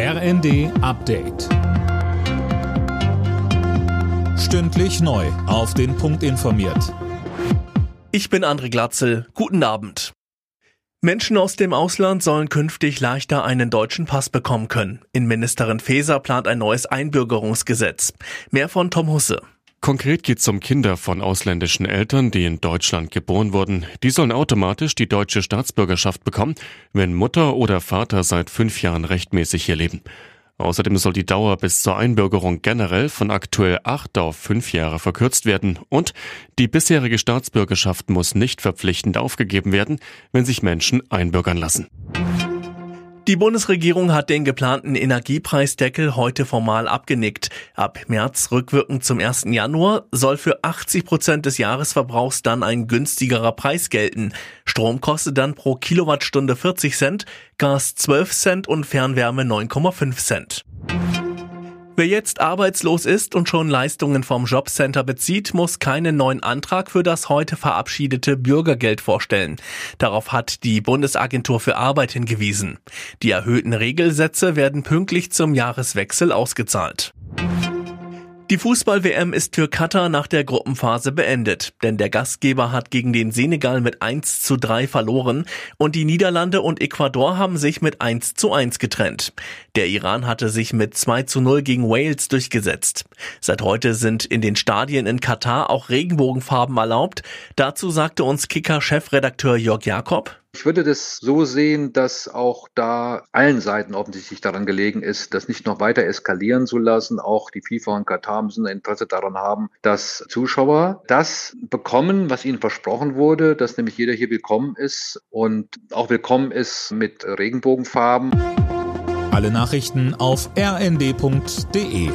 RND Update. Stündlich neu. Auf den Punkt informiert. Ich bin André Glatzel. Guten Abend. Menschen aus dem Ausland sollen künftig leichter einen deutschen Pass bekommen können. Innenministerin Faeser plant ein neues Einbürgerungsgesetz. Mehr von Tom Husse. Konkret geht es um Kinder von ausländischen Eltern, die in Deutschland geboren wurden. Die sollen automatisch die deutsche Staatsbürgerschaft bekommen, wenn Mutter oder Vater seit fünf Jahren rechtmäßig hier leben. Außerdem soll die Dauer bis zur Einbürgerung generell von aktuell acht auf fünf Jahre verkürzt werden und die bisherige Staatsbürgerschaft muss nicht verpflichtend aufgegeben werden, wenn sich Menschen einbürgern lassen. Die Bundesregierung hat den geplanten Energiepreisdeckel heute formal abgenickt. Ab März rückwirkend zum 1. Januar soll für 80 Prozent des Jahresverbrauchs dann ein günstigerer Preis gelten. Strom kostet dann pro Kilowattstunde 40 Cent, Gas 12 Cent und Fernwärme 9,5 Cent. Wer jetzt arbeitslos ist und schon Leistungen vom Jobcenter bezieht, muss keinen neuen Antrag für das heute verabschiedete Bürgergeld vorstellen. Darauf hat die Bundesagentur für Arbeit hingewiesen. Die erhöhten Regelsätze werden pünktlich zum Jahreswechsel ausgezahlt. Die Fußball-WM ist für Katar nach der Gruppenphase beendet, denn der Gastgeber hat gegen den Senegal mit 1 zu 3 verloren und die Niederlande und Ecuador haben sich mit 1 zu 1 getrennt. Der Iran hatte sich mit 2 zu 0 gegen Wales durchgesetzt. Seit heute sind in den Stadien in Katar auch Regenbogenfarben erlaubt. Dazu sagte uns Kicker-Chefredakteur Jörg Jakob. Ich würde das so sehen, dass auch da allen Seiten offensichtlich daran gelegen ist, das nicht noch weiter eskalieren zu lassen. Auch die FIFA und Katar müssen Interesse daran haben, dass Zuschauer das bekommen, was ihnen versprochen wurde, dass nämlich jeder hier willkommen ist und auch willkommen ist mit Regenbogenfarben. Alle Nachrichten auf rnd.de